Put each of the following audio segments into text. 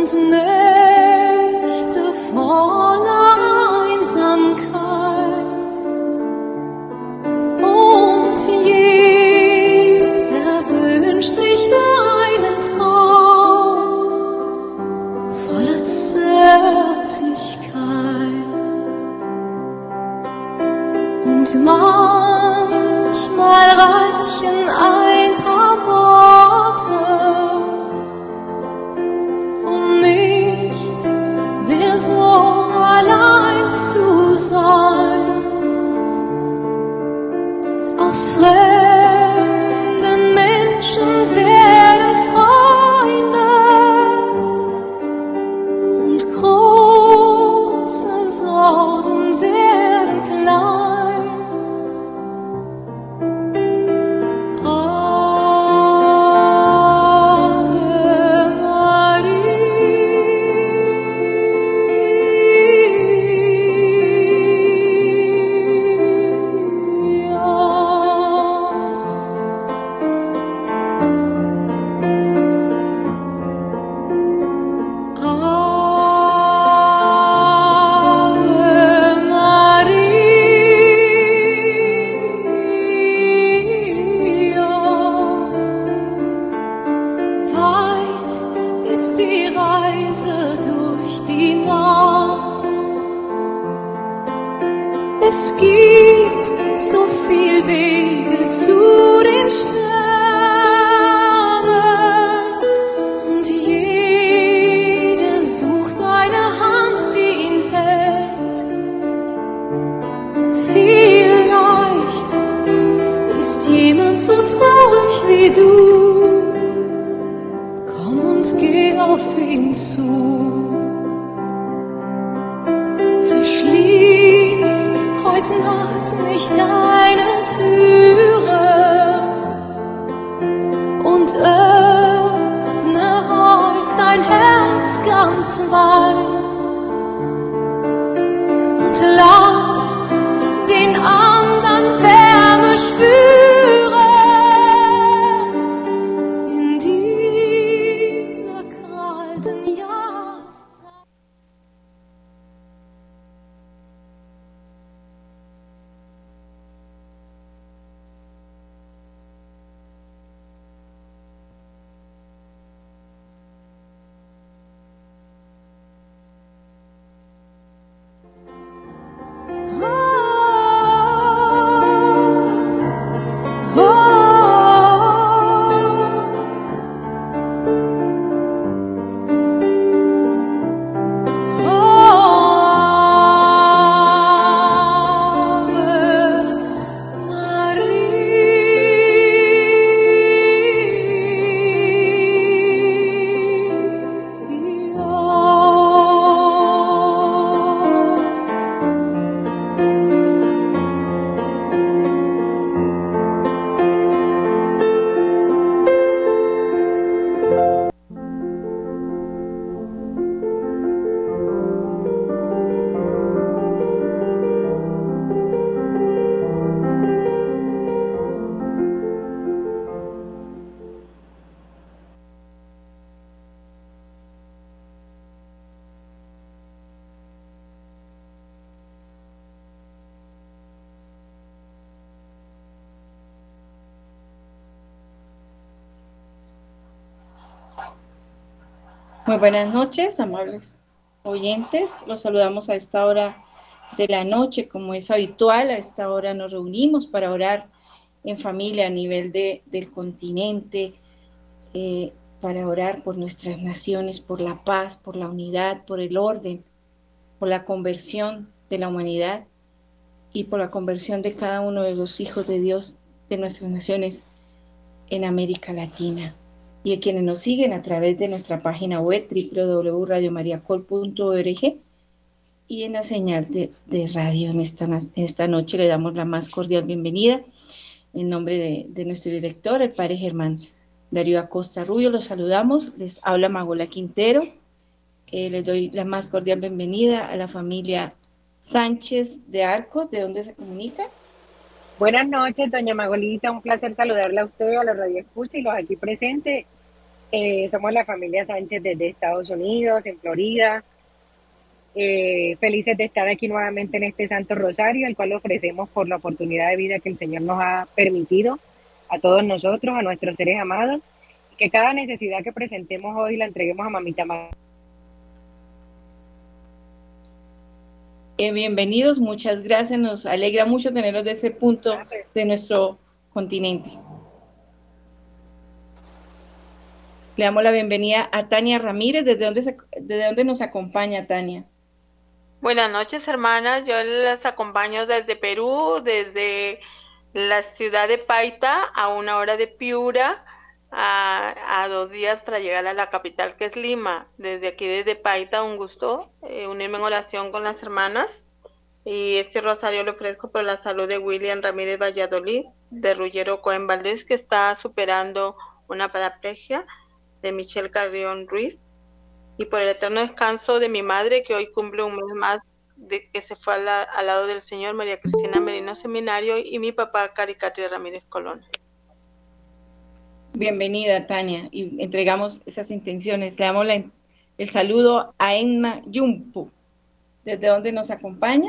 and then Muy buenas noches, amables oyentes. Los saludamos a esta hora de la noche, como es habitual. A esta hora nos reunimos para orar en familia a nivel de, del continente, eh, para orar por nuestras naciones, por la paz, por la unidad, por el orden, por la conversión de la humanidad y por la conversión de cada uno de los hijos de Dios de nuestras naciones en América Latina y a quienes nos siguen a través de nuestra página web www.radiomariacol.org y en la señal de, radio en esta, en esta, noche le damos la más cordial bienvenida. En nombre de, nuestro director, el padre Germán Darío Acosta Rubio, los saludamos, les habla Magola Quintero, eh, les doy la más cordial bienvenida a la familia Sánchez de Arcos, ¿de dónde se comunica? Buenas noches, doña Magolita, un placer saludarla a usted, a los radioescuchas y los aquí presentes. Eh, somos la familia Sánchez desde Estados Unidos, en Florida. Eh, felices de estar aquí nuevamente en este Santo Rosario, el cual ofrecemos por la oportunidad de vida que el Señor nos ha permitido a todos nosotros, a nuestros seres amados, que cada necesidad que presentemos hoy la entreguemos a Mamita María. Eh, bienvenidos, muchas gracias, nos alegra mucho tenerlos de ese punto de nuestro continente. Le damos la bienvenida a Tania Ramírez, ¿desde dónde, desde dónde nos acompaña Tania? Buenas noches, hermanas. Yo las acompaño desde Perú, desde la ciudad de Paita, a una hora de Piura, a, dos días para llegar a la capital que es Lima. Desde aquí, desde Paita, un gusto eh, unirme en oración con las hermanas. Y este rosario lo ofrezco por la salud de William Ramírez Valladolid, de Rullero Cohen Valdés, que está superando una paraplegia, de Michelle Carrión Ruiz, y por el eterno descanso de mi madre, que hoy cumple un mes más de que se fue al, lado del Señor, María Cristina Merino Seminario, y mi papá, Caricatria Ramírez Colón. Bienvenida, Tania, y entregamos esas intenciones. Le damos el saludo a Emma Yumpu. ¿Desde dónde nos acompaña?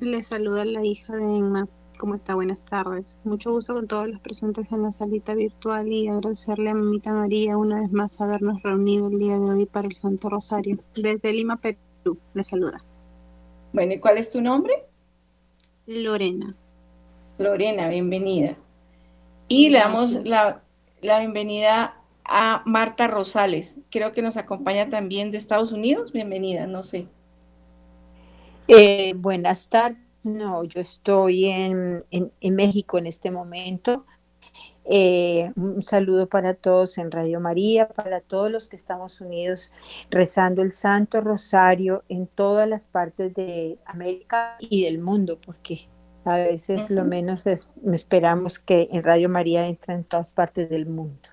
Le saluda la hija de Emma. ¿Cómo está? Buenas tardes. Mucho gusto con todos los presentes en la salita virtual y agradecerle a Mamita María una vez más habernos reunido el día de hoy para el Santo Rosario. Desde Lima, Perú, le saluda. Bueno, ¿y cuál es tu nombre? Lorena. Lorena, bienvenida. Y le damos la, la bienvenida a Marta Rosales. Creo que nos acompaña también de Estados Unidos. Bienvenida, no sé. Eh, buenas tardes no, yo estoy en, México en este momento. Eh, un saludo para todos en Radio María, para todos los que estamos unidos rezando el Santo Rosario en todas las partes de América y del mundo, porque a veces lo menos esperamos que en Radio María entre en todas partes del mundo.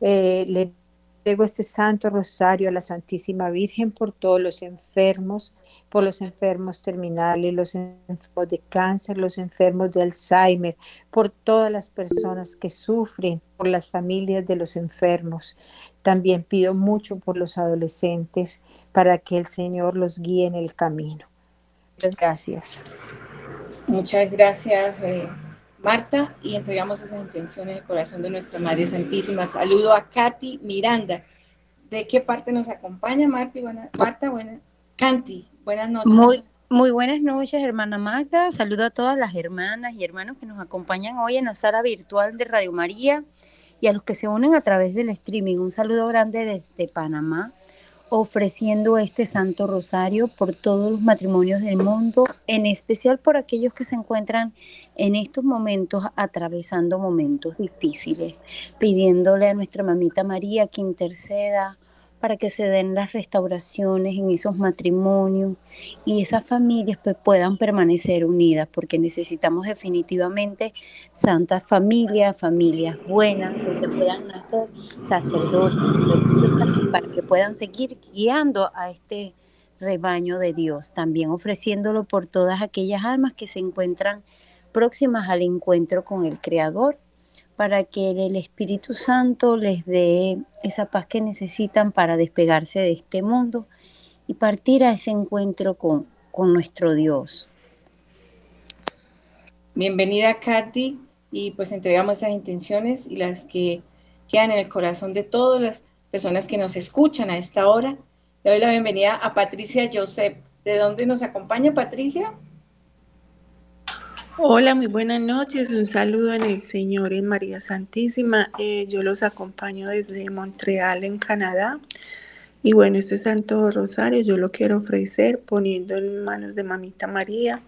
Eh, le entrego este Santo Rosario a la Santísima Virgen por todos los enfermos, por los enfermos terminales, los enfermos de cáncer, los enfermos de Alzheimer, por todas las personas que sufren, por las familias de los enfermos. También pido mucho por los adolescentes para que el Señor los guíe en el camino. Muchas gracias. Muchas gracias, eh, Marta, y entregamos esas intenciones en el corazón de nuestra Madre Santísima. Saludo a Katy Miranda. ¿De qué parte nos acompaña, Marta? Buena, Marta, buena. Kanti, Buenas noches. Muy, muy buenas noches, hermana Magda. Saludo a todas las hermanas y hermanos que nos acompañan hoy en la sala virtual de Radio María y a los que se unen a través del streaming. Un saludo grande desde Panamá, ofreciendo este Santo Rosario por todos los matrimonios del mundo, en especial por aquellos que se encuentran en estos momentos atravesando momentos difíciles, pidiéndole a nuestra mamita María que interceda para que se den las restauraciones en esos matrimonios y esas familias pues, puedan permanecer unidas, porque necesitamos definitivamente santas familias, familias buenas, donde puedan nacer sacerdotes, para que puedan seguir guiando a este rebaño de Dios, también ofreciéndolo por todas aquellas almas que se encuentran próximas al encuentro con el Creador para que el Espíritu Santo les dé esa paz que necesitan para despegarse de este mundo y partir a ese encuentro con, con nuestro Dios. Bienvenida Katy y pues entregamos esas intenciones y las que quedan en el corazón de todas las personas que nos escuchan a esta hora. Le doy la bienvenida a Patricia Joseph. ¿De dónde nos acompaña Patricia? Hola, muy buenas noches. Un saludo en el Señor en María Santísima. Eh, yo los acompaño desde Montreal, en Canadá. Y bueno, este Santo Rosario yo lo quiero ofrecer poniendo en manos de Mamita María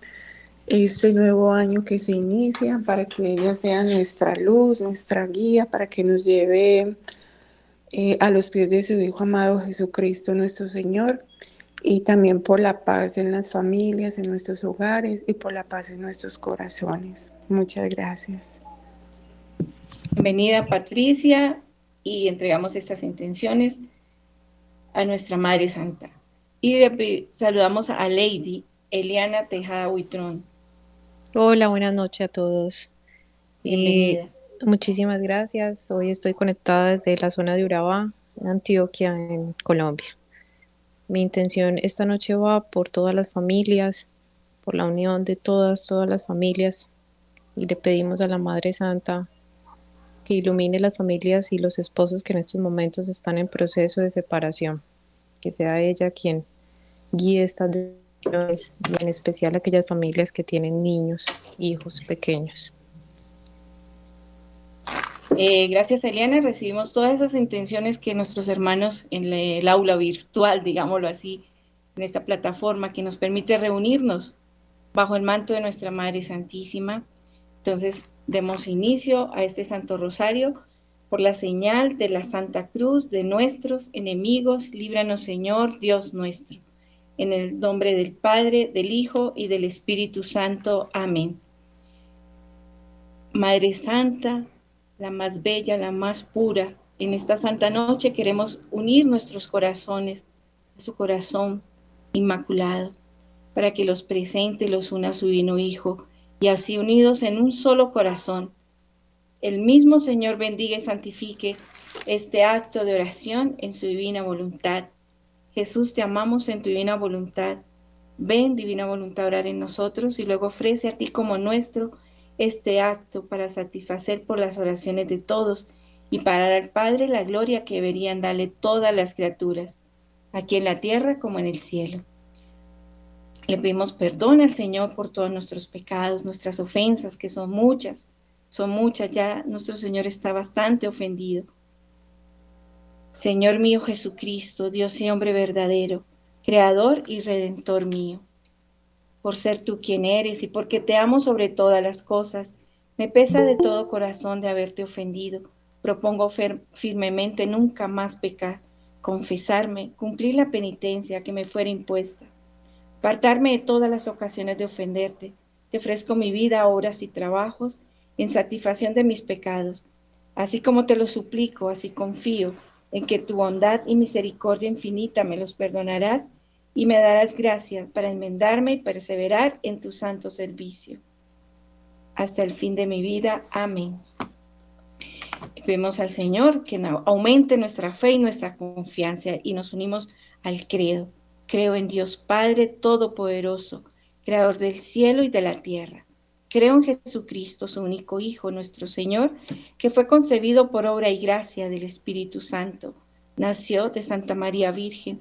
este nuevo año que se inicia para que ella sea nuestra luz, nuestra guía, para que nos lleve eh, a los pies de su Hijo amado Jesucristo nuestro Señor y también por la paz en las familias, en nuestros hogares y por la paz en nuestros corazones. Muchas gracias. Bienvenida Patricia y entregamos estas intenciones a nuestra Madre Santa. Y saludamos a Lady Eliana Tejada Huitrón. Hola, buenas noches a todos. Bienvenida. Muchísimas gracias. Hoy estoy conectada desde la zona de Urabá, Antioquia, en Colombia. Mi intención esta noche va por todas las familias, por la unión de todas, todas las familias. Y le pedimos a la Madre Santa que ilumine las familias y los esposos que en estos momentos están en proceso de separación. Que sea ella quien guíe estas decisiones y en especial aquellas familias que tienen niños, hijos pequeños. Eh, gracias, Eliana. Recibimos todas esas intenciones que nuestros hermanos en el aula virtual, digámoslo así, en esta plataforma que nos permite reunirnos bajo el manto de nuestra Madre Santísima. Entonces, demos inicio a este Santo Rosario por la señal de la Santa Cruz de nuestros enemigos. Líbranos, Señor, Dios nuestro. En el nombre del Padre, del Hijo y del Espíritu Santo. Amén. Madre Santa, la más bella, la más pura. En esta santa noche queremos unir nuestros corazones a su corazón inmaculado, para que los presente los una a su divino Hijo, y así unidos en un solo corazón, el mismo Señor bendiga y santifique este acto de oración en su divina voluntad. Jesús, te amamos en tu divina voluntad. Ven, divina voluntad, orar en nosotros y luego ofrece a ti como nuestro este acto para satisfacer por las oraciones de todos y para dar al Padre la gloria que deberían darle todas las criaturas, aquí en la tierra como en el cielo. Le pedimos perdón al Señor por todos nuestros pecados, nuestras ofensas, que son muchas, son muchas, ya nuestro Señor está bastante ofendido. Señor mío Jesucristo, Dios y hombre verdadero, Creador y Redentor mío por ser tú quien eres y porque te amo sobre todas las cosas. Me pesa de todo corazón de haberte ofendido. Propongo firmemente nunca más pecar, confesarme, cumplir la penitencia que me fuera impuesta, apartarme de todas las ocasiones de ofenderte. Te ofrezco mi vida, horas y trabajos en satisfacción de mis pecados. Así como te lo suplico, así confío en que tu bondad y misericordia infinita me los perdonarás y me darás gracias para enmendarme y perseverar en tu santo servicio. Hasta el fin de mi vida. Amén. Vemos al Señor que aumente nuestra fe y nuestra confianza y nos unimos al credo. Creo en Dios Padre Todopoderoso, Creador del cielo y de la tierra. Creo en Jesucristo, su único Hijo, nuestro Señor, que fue concebido por obra y gracia del Espíritu Santo. Nació de Santa María Virgen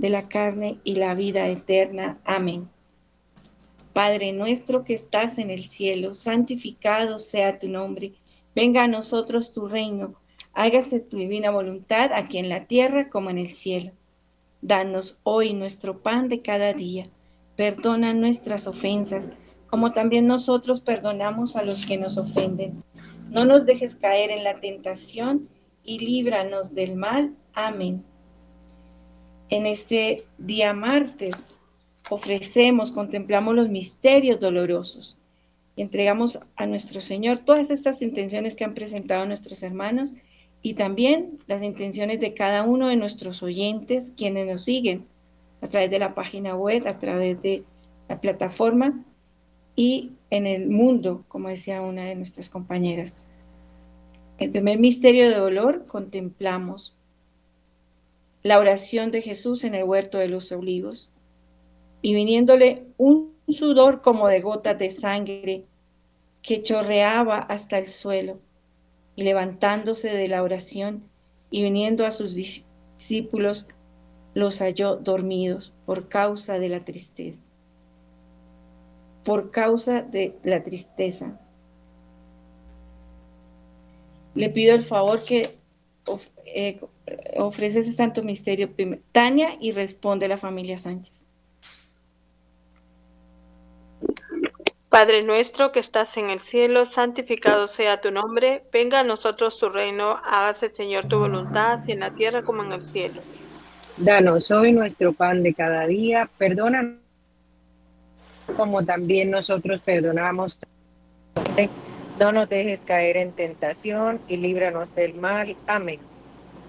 de la carne y la vida eterna. Amén. Padre nuestro que estás en el cielo, santificado sea tu nombre. Venga a nosotros tu reino. Hágase tu divina voluntad aquí en la tierra como en el cielo. Danos hoy nuestro pan de cada día. Perdona nuestras ofensas, como también nosotros perdonamos a los que nos ofenden. No nos dejes caer en la tentación y líbranos del mal. Amén. En este día martes ofrecemos, contemplamos los misterios dolorosos y entregamos a nuestro Señor todas estas intenciones que han presentado nuestros hermanos y también las intenciones de cada uno de nuestros oyentes, quienes nos siguen a través de la página web, a través de la plataforma y en el mundo, como decía una de nuestras compañeras. El primer misterio de dolor contemplamos la oración de Jesús en el huerto de los olivos, y viniéndole un sudor como de gotas de sangre que chorreaba hasta el suelo, y levantándose de la oración y viniendo a sus discípulos, los halló dormidos por causa de la tristeza. Por causa de la tristeza. Le pido el favor que eh, ofrece ese santo misterio Tania y responde la familia Sánchez. Padre nuestro que estás en el cielo, santificado sea tu nombre, venga a nosotros tu reino, hágase Señor tu voluntad, así en la tierra como en el cielo. Danos hoy nuestro pan de cada día, perdona como también nosotros perdonamos. No nos dejes caer en tentación y líbranos del mal. Amén.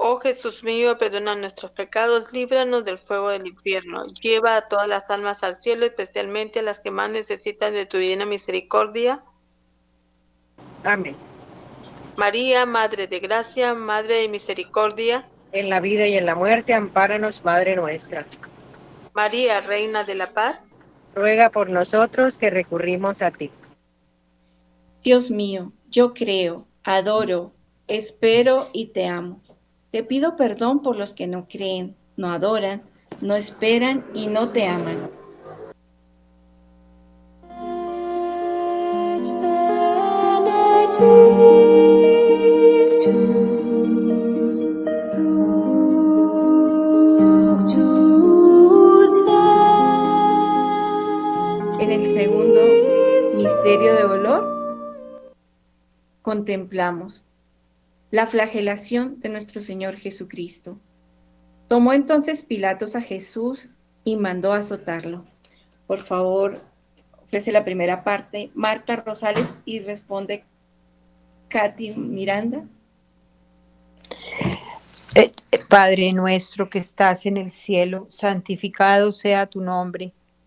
Oh Jesús mío, perdona nuestros pecados, líbranos del fuego del infierno. Lleva a todas las almas al cielo, especialmente a las que más necesitan de tu divina misericordia. Amén. María, Madre de Gracia, Madre de Misericordia. En la vida y en la muerte, ampáranos, Madre nuestra. María, Reina de la Paz. Ruega por nosotros que recurrimos a ti. Dios mío, yo creo, adoro, espero y te amo. Te pido perdón por los que no creen, no adoran, no esperan y no te aman. En el segundo misterio de dolor, contemplamos la flagelación de nuestro Señor Jesucristo. Tomó entonces Pilatos a Jesús y mandó azotarlo. Por favor, ofrece la primera parte Marta Rosales y responde Katy Miranda. Eh, Padre nuestro que estás en el cielo, santificado sea tu nombre.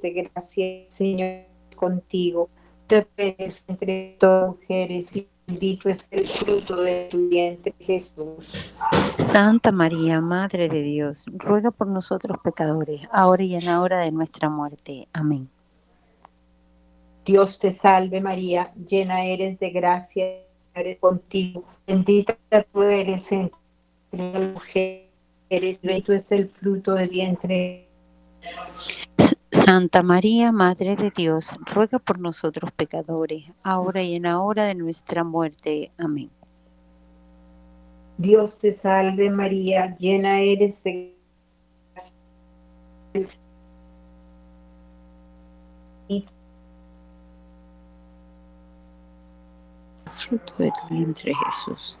de gracia, Señor contigo. Te eres entre todas las mujeres y bendito es el fruto de tu vientre, Jesús. Santa María, Madre de Dios, ruega por nosotros pecadores, ahora y en la hora de nuestra muerte. Amén. Dios te salve María, llena eres de gracia, eres contigo, bendita tú eres entre las mujeres, bendito es el fruto del vientre. Santa María, Madre de Dios, ruega por nosotros pecadores, ahora y en la hora de nuestra muerte. Amén. Dios te salve María, llena eres de gracia, fruto de tu vientre Jesús.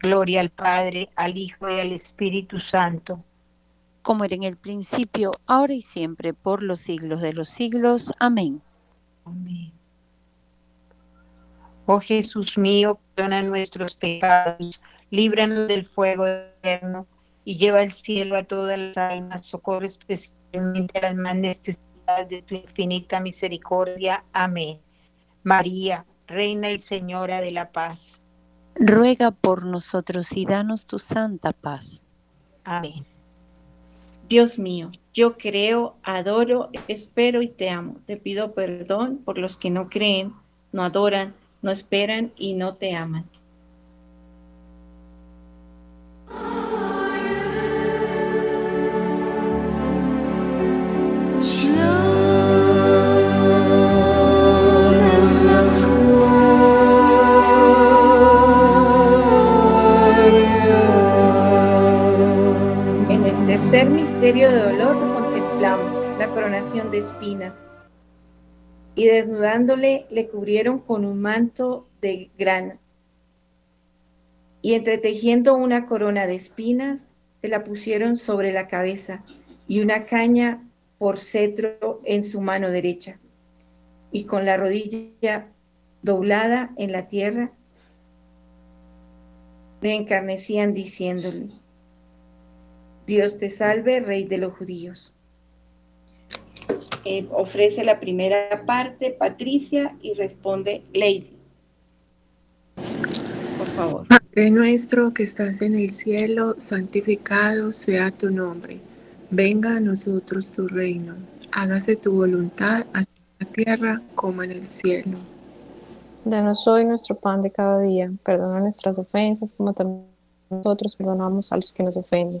Gloria al Padre, al Hijo y al Espíritu Santo. Como era en el principio, ahora y siempre, por los siglos de los siglos. Amén. Amén. Oh Jesús mío, perdona nuestros pecados, líbranos del fuego eterno y lleva al cielo a todas las almas, socorre especialmente a las más necesitadas de tu infinita misericordia. Amén. María, Reina y Señora de la paz. Ruega por nosotros y danos tu santa paz. Amén. Dios mío, yo creo, adoro, espero y te amo. Te pido perdón por los que no creen, no adoran, no esperan y no te aman. Misterio de dolor contemplamos la coronación de espinas y desnudándole le cubrieron con un manto de grana y entretejiendo una corona de espinas se la pusieron sobre la cabeza y una caña por cetro en su mano derecha. y con la rodilla doblada en la tierra, le encarnecían diciéndole, Dios te salve, Rey de los judíos. Eh, ofrece la primera parte Patricia y responde Lady. Por favor. Padre nuestro que estás en el cielo, santificado sea tu nombre. Venga a nosotros tu reino. Hágase tu voluntad así en la tierra como en el cielo. Danos hoy nuestro pan de cada día. Perdona nuestras ofensas como también nosotros perdonamos a los que nos ofenden.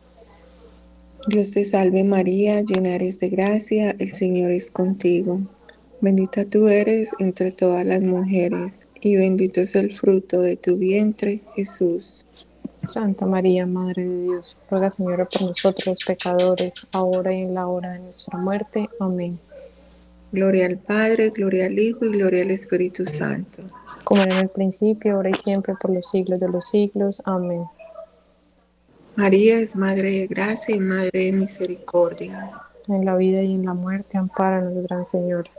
Dios te salve María, llena eres de gracia, el Señor es contigo. Bendita tú eres entre todas las mujeres, y bendito es el fruto de tu vientre, Jesús. Santa María, Madre de Dios, ruega Señora por nosotros los pecadores, ahora y en la hora de nuestra muerte. Amén. Gloria al Padre, gloria al Hijo y gloria al Espíritu Santo. Como era en el principio, ahora y siempre, por los siglos de los siglos. Amén. María es Madre de gracia y Madre de misericordia. En la vida y en la muerte, ampáranos, Gran Señora.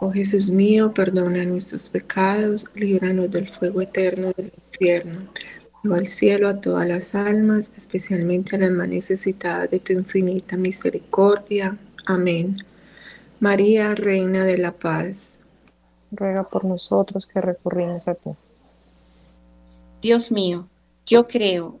Oh Jesús mío, perdona nuestros pecados, líbranos del fuego eterno del infierno. Lleva al cielo a todas las almas, especialmente a las más necesitadas de tu infinita misericordia. Amén. María, Reina de la Paz. Ruega por nosotros que recurrimos a ti. Dios mío, yo creo,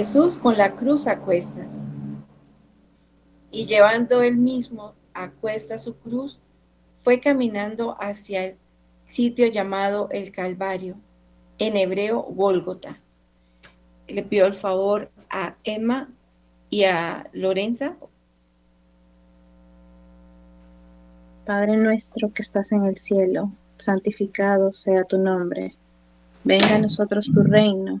Jesús con la cruz a cuestas. Y llevando él mismo a cuestas su cruz, fue caminando hacia el sitio llamado el Calvario, en hebreo Gólgota. Le pido el favor a Emma y a Lorenza. Padre nuestro que estás en el cielo, santificado sea tu nombre. Venga a nosotros tu reino,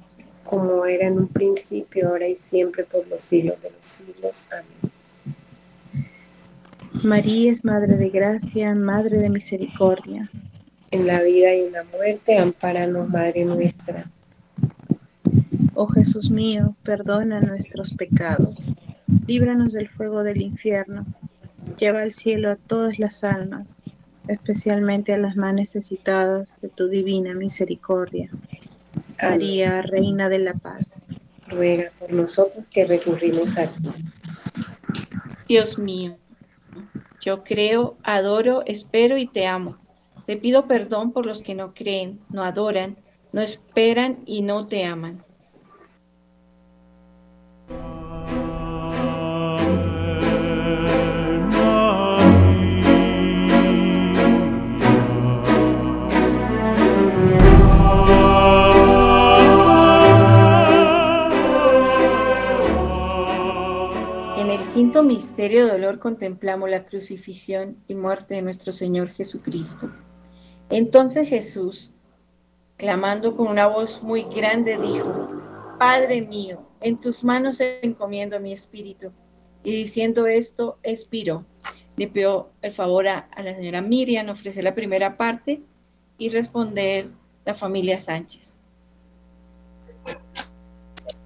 Como era en un principio, ahora y siempre, por los siglos de los siglos. Amén. María es Madre de Gracia, Madre de Misericordia. En la vida y en la muerte, amparanos, Madre nuestra. Oh Jesús mío, perdona nuestros pecados, líbranos del fuego del infierno, lleva al cielo a todas las almas, especialmente a las más necesitadas de tu divina misericordia. María, Reina de la Paz. Ruega por nosotros que recurrimos a ti. Dios mío, yo creo, adoro, espero y te amo. Te pido perdón por los que no creen, no adoran, no esperan y no te aman. Quinto misterio de dolor contemplamos la crucifixión y muerte de nuestro Señor Jesucristo. Entonces Jesús, clamando con una voz muy grande, dijo, Padre mío, en tus manos encomiendo mi espíritu. Y diciendo esto, expiró. Le pido el favor a, a la señora Miriam ofrecer la primera parte y responder la familia Sánchez.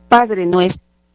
Padre nuestro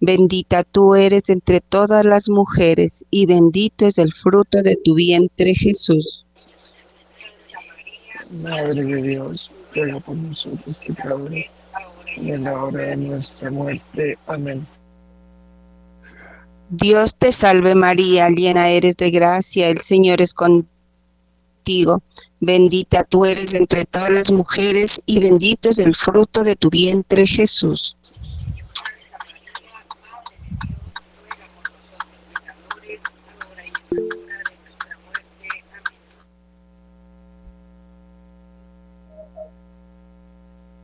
Bendita tú eres entre todas las mujeres y bendito es el fruto de tu vientre Jesús. Madre de Dios, ruega por nosotros pecadores, y en la hora de nuestra muerte. Amén. Dios te salve María, llena eres de gracia, el Señor es contigo. Bendita tú eres entre todas las mujeres y bendito es el fruto de tu vientre Jesús.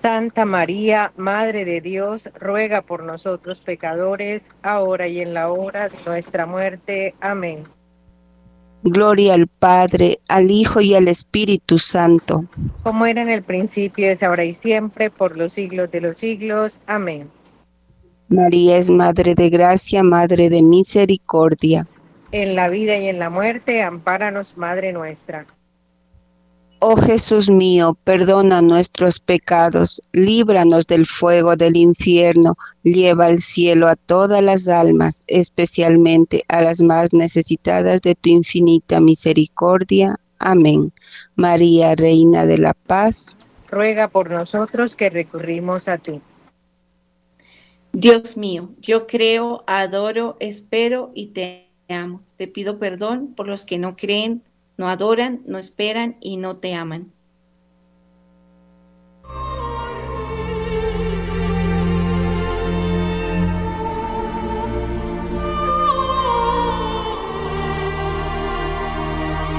Santa María, Madre de Dios, ruega por nosotros pecadores, ahora y en la hora de nuestra muerte. Amén. Gloria al Padre, al Hijo y al Espíritu Santo. Como era en el principio, es ahora y siempre, por los siglos de los siglos. Amén. María es Madre de Gracia, Madre de Misericordia. En la vida y en la muerte, ampáranos, Madre nuestra. Oh Jesús mío, perdona nuestros pecados, líbranos del fuego del infierno, lleva al cielo a todas las almas, especialmente a las más necesitadas de tu infinita misericordia. Amén. María, Reina de la Paz, ruega por nosotros que recurrimos a ti. Dios mío, yo creo, adoro, espero y te amo. Te pido perdón por los que no creen no adoran, no esperan y no te aman.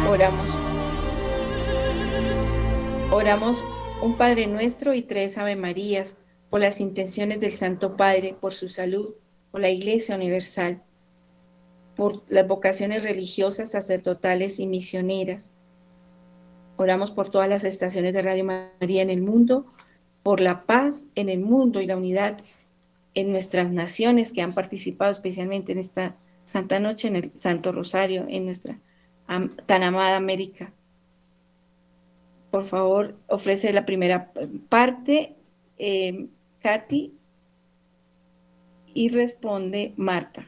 Oramos. Oramos un Padre nuestro y tres Ave Marías por las intenciones del Santo Padre, por su salud, por la Iglesia Universal por las vocaciones religiosas, sacerdotales y misioneras. Oramos por todas las estaciones de Radio María en el mundo, por la paz en el mundo y la unidad en nuestras naciones que han participado especialmente en esta Santa Noche, en el Santo Rosario, en nuestra tan amada América. Por favor, ofrece la primera parte, eh, Katy, y responde Marta.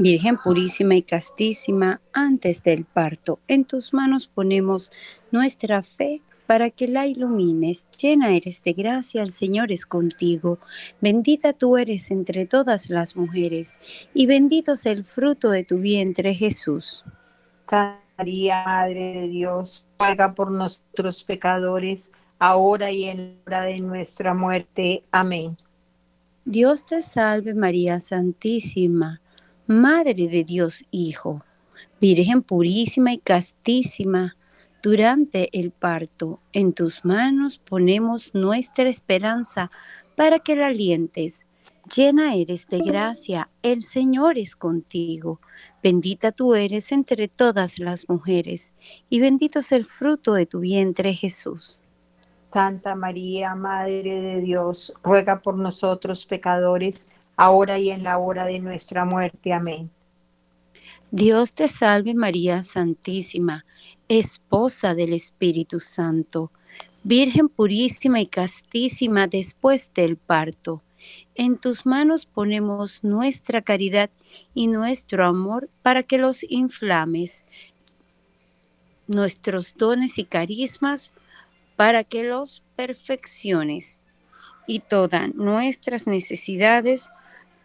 Virgen purísima y castísima, antes del parto, en tus manos ponemos nuestra fe para que la ilumines. Llena eres de gracia, el Señor es contigo. Bendita tú eres entre todas las mujeres, y bendito es el fruto de tu vientre, Jesús. Santa María, Madre de Dios, ruega por nosotros pecadores, ahora y en la hora de nuestra muerte. Amén. Dios te salve María Santísima Madre de Dios Hijo, Virgen purísima y castísima, durante el parto, en tus manos ponemos nuestra esperanza para que la alientes. Llena eres de gracia, el Señor es contigo. Bendita tú eres entre todas las mujeres, y bendito es el fruto de tu vientre, Jesús. Santa María, Madre de Dios, ruega por nosotros pecadores, ahora y en la hora de nuestra muerte. Amén. Dios te salve María Santísima, esposa del Espíritu Santo, Virgen purísima y castísima después del parto. En tus manos ponemos nuestra caridad y nuestro amor para que los inflames, nuestros dones y carismas para que los perfecciones y todas nuestras necesidades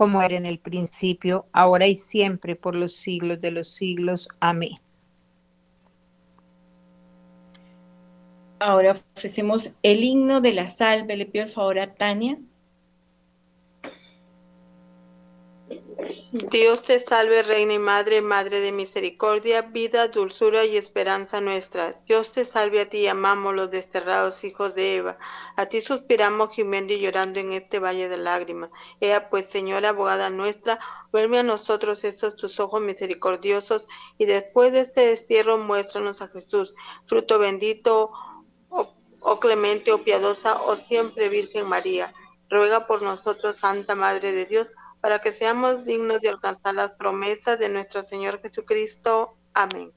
como era en el principio, ahora y siempre, por los siglos de los siglos. Amén. Ahora ofrecemos el himno de la salve. Le pido el favor a Tania. Dios te salve, Reina y Madre, Madre de misericordia, vida, dulzura y esperanza nuestra. Dios te salve, a ti llamamos los desterrados hijos de Eva. A ti suspiramos gimiendo y llorando en este valle de lágrimas. Ea pues, Señora, abogada nuestra, vuelve a nosotros estos tus ojos misericordiosos y después de este destierro muéstranos a Jesús, fruto bendito, oh, oh clemente, oh piadosa, oh siempre Virgen María. Ruega por nosotros, Santa Madre de Dios, para que seamos dignos de alcanzar las promesas de nuestro Señor Jesucristo. Amén.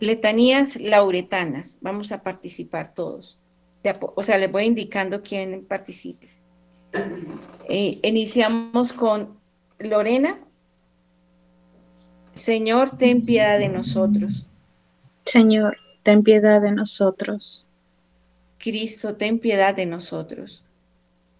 Letanías lauretanas. Vamos a participar todos. O sea, les voy indicando quién participe. Eh, iniciamos con Lorena. Señor, ten piedad de nosotros. Señor, ten piedad de nosotros. Cristo, ten piedad de nosotros.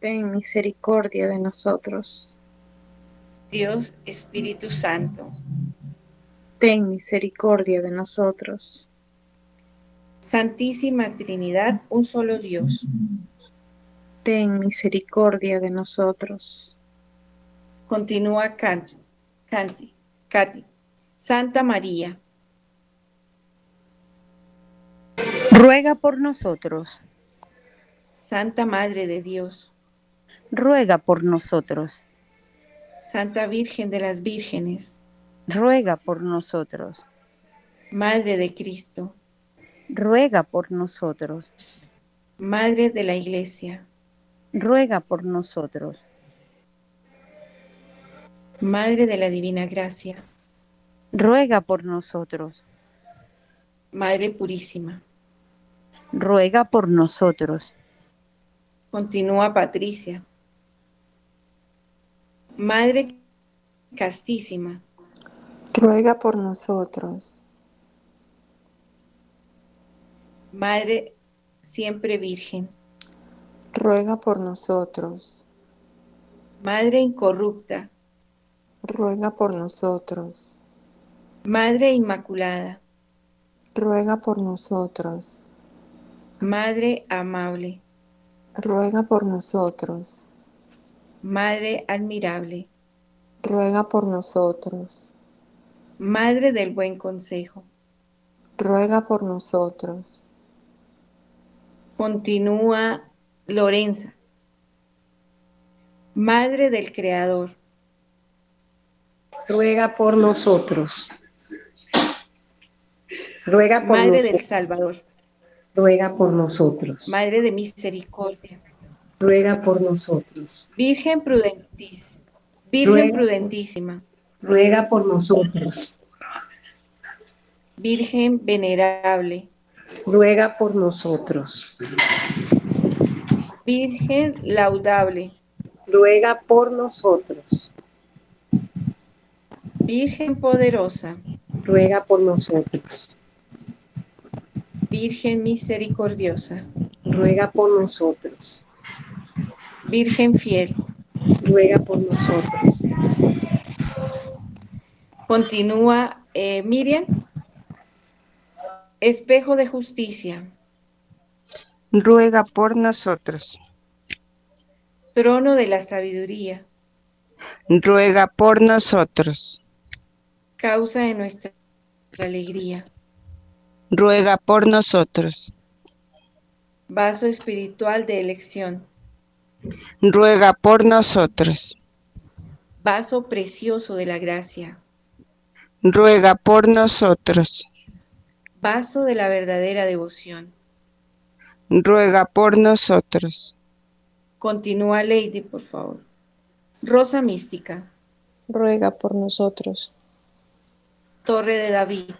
ten misericordia de nosotros. Dios Espíritu Santo, ten misericordia de nosotros. Santísima Trinidad, un solo Dios, ten misericordia de nosotros. Continúa Canti, Canti, Cati. Santa María, ruega por nosotros. Santa Madre de Dios, ruega por nosotros. Santa Virgen de las Vírgenes, ruega por nosotros. Madre de Cristo, ruega por nosotros. Madre de la Iglesia, ruega por nosotros. Madre de la Divina Gracia, ruega por nosotros. Madre Purísima, ruega por nosotros. Continúa Patricia. Madre castísima, ruega por nosotros. Madre siempre virgen, ruega por nosotros. Madre incorrupta, ruega por nosotros. Madre inmaculada, ruega por nosotros. Madre amable, ruega por nosotros. Madre admirable, ruega por nosotros. Madre del buen consejo, ruega por nosotros. Continúa Lorenza, Madre del Creador, ruega por nosotros. Ruega por Madre nosotros. del Salvador, Ruega por nosotros. Madre de misericordia, Ruega por nosotros. Virgen prudentis, Virgen Ruega. prudentísima, Ruega por nosotros. Virgen venerable, Ruega por nosotros. Virgen laudable, Ruega por nosotros. Virgen poderosa, Ruega por nosotros. Virgen misericordiosa, Ruega por nosotros. Virgen fiel, Ruega por nosotros. Continúa eh, Miriam. Espejo de justicia, ruega por nosotros, trono de la sabiduría, ruega por nosotros, causa de nuestra alegría, ruega por nosotros, vaso espiritual de elección, ruega por nosotros, vaso precioso de la gracia, ruega por nosotros, vaso de la verdadera devoción. ruega por nosotros, Continúa Lady, por favor. Rosa mística, ruega por nosotros, torre de David,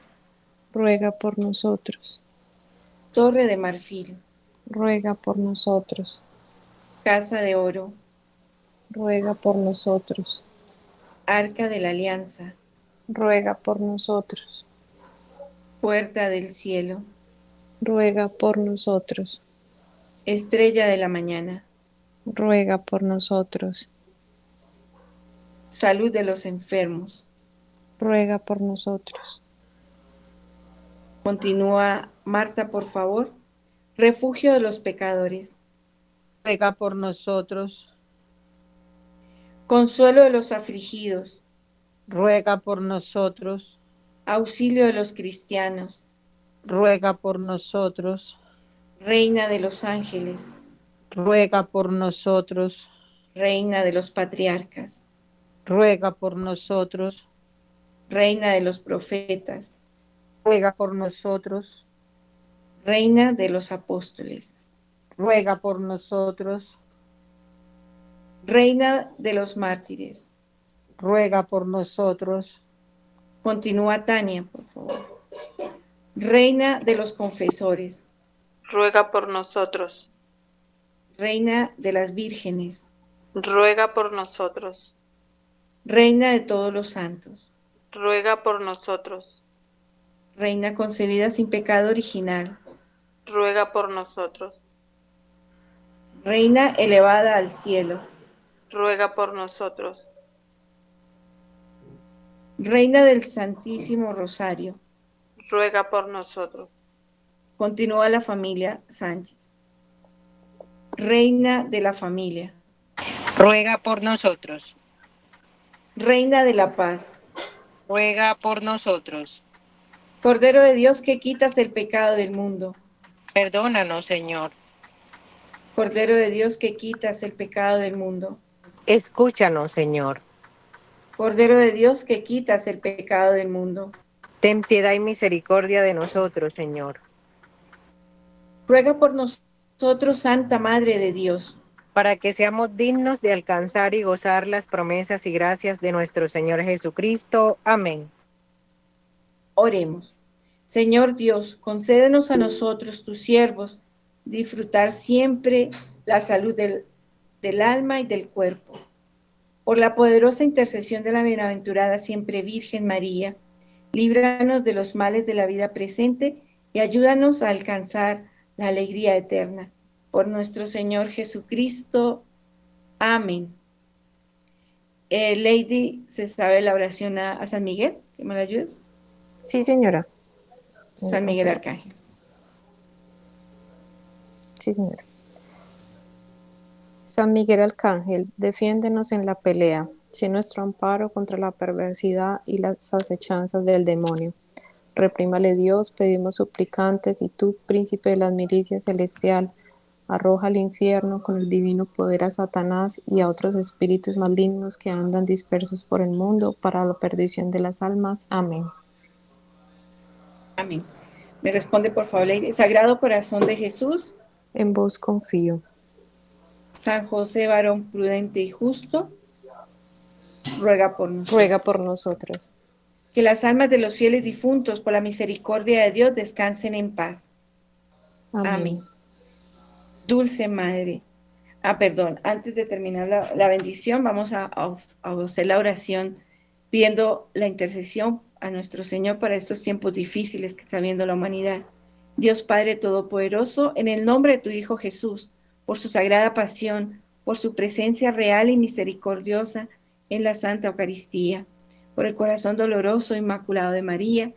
ruega por nosotros, torre de marfil, ruega por nosotros, casa de oro, ruega por nosotros. Arca de la Alianza, ruega por nosotros. Puerta del cielo, ruega por nosotros. Estrella de la mañana, ruega por nosotros. Salud de los enfermos, ruega por nosotros. Continúa Marta, por favor. Refugio de los pecadores, ruega por nosotros. Consuelo de los afligidos, ruega por nosotros. Auxilio de los cristianos, ruega por nosotros. Reina de los ángeles, ruega por nosotros. Reina de los patriarcas, ruega por nosotros. Reina de los profetas, ruega por nosotros. Reina de los apóstoles, ruega por nosotros. Reina de los mártires, ruega por nosotros. Continúa Tania, por favor. Reina de los confesores, ruega por nosotros. Reina de las vírgenes, ruega por nosotros. Reina de todos los santos, ruega por nosotros. Reina concebida sin pecado original, ruega por nosotros. Reina elevada al cielo, ruega por nosotros. Reina del Santísimo Rosario, ruega por nosotros. Continúa la familia Sánchez. Reina de la familia, Ruega por nosotros. Reina de la paz, Ruega por nosotros. Cordero de Dios que quitas el pecado del mundo. Perdónanos, Señor. Cordero de Dios que quitas el pecado del mundo. Escúchanos, Señor. Cordero de Dios que quitas el pecado del mundo. Ten piedad y misericordia de nosotros, Señor. Ruega por nosotros, Santa Madre de Dios. Para que seamos dignos de alcanzar y gozar las promesas y gracias de nuestro Señor Jesucristo. Amén. Oremos. Señor Dios, concédenos a nosotros, tus siervos, disfrutar siempre la salud del, del alma y del cuerpo. Por la poderosa intercesión de la bienaventurada siempre Virgen María, líbranos de los males de la vida presente y ayúdanos a alcanzar la alegría eterna. Por nuestro Señor Jesucristo. Amén. Eh, Lady, ¿se sabe la oración a, a San Miguel? ¿Que me la ayudes? Sí, señora. San Miguel Arcángel. Sí, señora. San Miguel Arcángel, defiéndenos en la pelea, sé nuestro amparo contra la perversidad y las acechanzas del demonio. Reprímale Dios, pedimos suplicantes, y tú, príncipe de las milicias celestial, arroja al infierno con el divino poder a Satanás y a otros espíritus malignos que andan dispersos por el mundo para la perdición de las almas. Amén. Amén. Me responde por favor. Sagrado Corazón de Jesús. En vos confío. San José, varón prudente y justo, ruega por nosotros. Ruega por nosotros. Que las almas de los fieles difuntos, por la misericordia de Dios, descansen en paz. Amén. Amén. Dulce Madre. Ah, perdón, antes de terminar la, la bendición, vamos a, a- a hacer la oración pidiendo la intercesión a nuestro Señor para estos tiempos difíciles que está viendo la humanidad. Dios Padre Todopoderoso, en el nombre de tu Hijo Jesús, por su sagrada pasión, por su presencia real y misericordiosa en la Santa Eucaristía, por el corazón doloroso e inmaculado de María,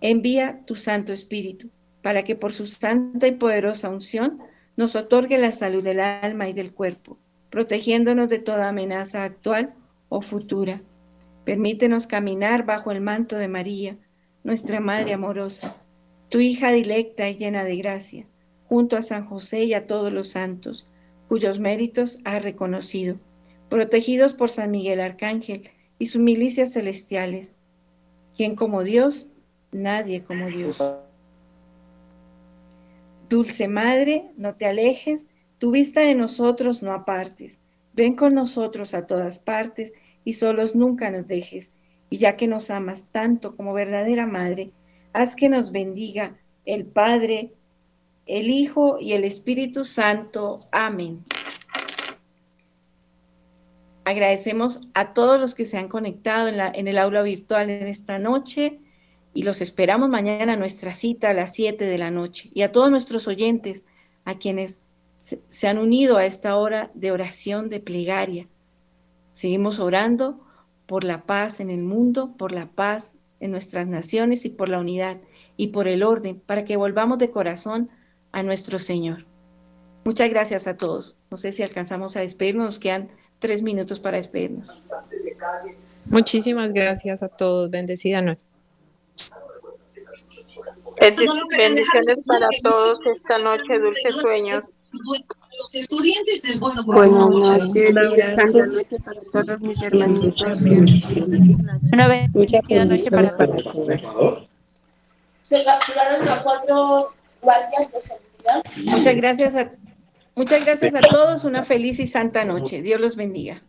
envía tu Santo Espíritu, para que por su santa y poderosa unción nos otorgue la salud del alma y del cuerpo, protegiéndonos de toda amenaza actual o futura. Permítenos caminar bajo el manto de María, nuestra Madre amorosa, tu hija dilecta y llena de gracia, junto a San José y a todos los santos, cuyos méritos has reconocido, protegidos por San Miguel Arcángel y sus milicias celestiales. Quien como Dios, nadie como Dios. Dulce Madre, no te alejes, tu vista de nosotros no apartes. Ven con nosotros a todas partes y solos nunca nos dejes. Y ya que nos amas tanto como verdadera Madre, haz que nos bendiga el Padre, el Hijo y el Espíritu Santo. Amén. Agradecemos a todos los que se han conectado en, la, el aula virtual en esta noche y los esperamos mañana a nuestra cita a las 7 de la noche. Y a todos nuestros oyentes, a quienes se, se han unido a esta hora de oración, de plegaria. Seguimos orando por la paz en el mundo, por la paz en nuestras naciones y por la unidad y por el orden, para que volvamos de corazón a nuestro Señor. Muchas gracias a todos. No sé si alcanzamos a despedirnos, nos quedan tres minutos para despedirnos. Muchísimas gracias a todos. Bendecida noche. Bendiciones para todos esta noche, dulces sueños. Los estudiantes es bueno. Buenas noches, santa noche para todos mis hermanitos. Una bendecida noche para todos. Muchas gracias a, muchas gracias a todos. Una feliz y santa noche. Dios los bendiga.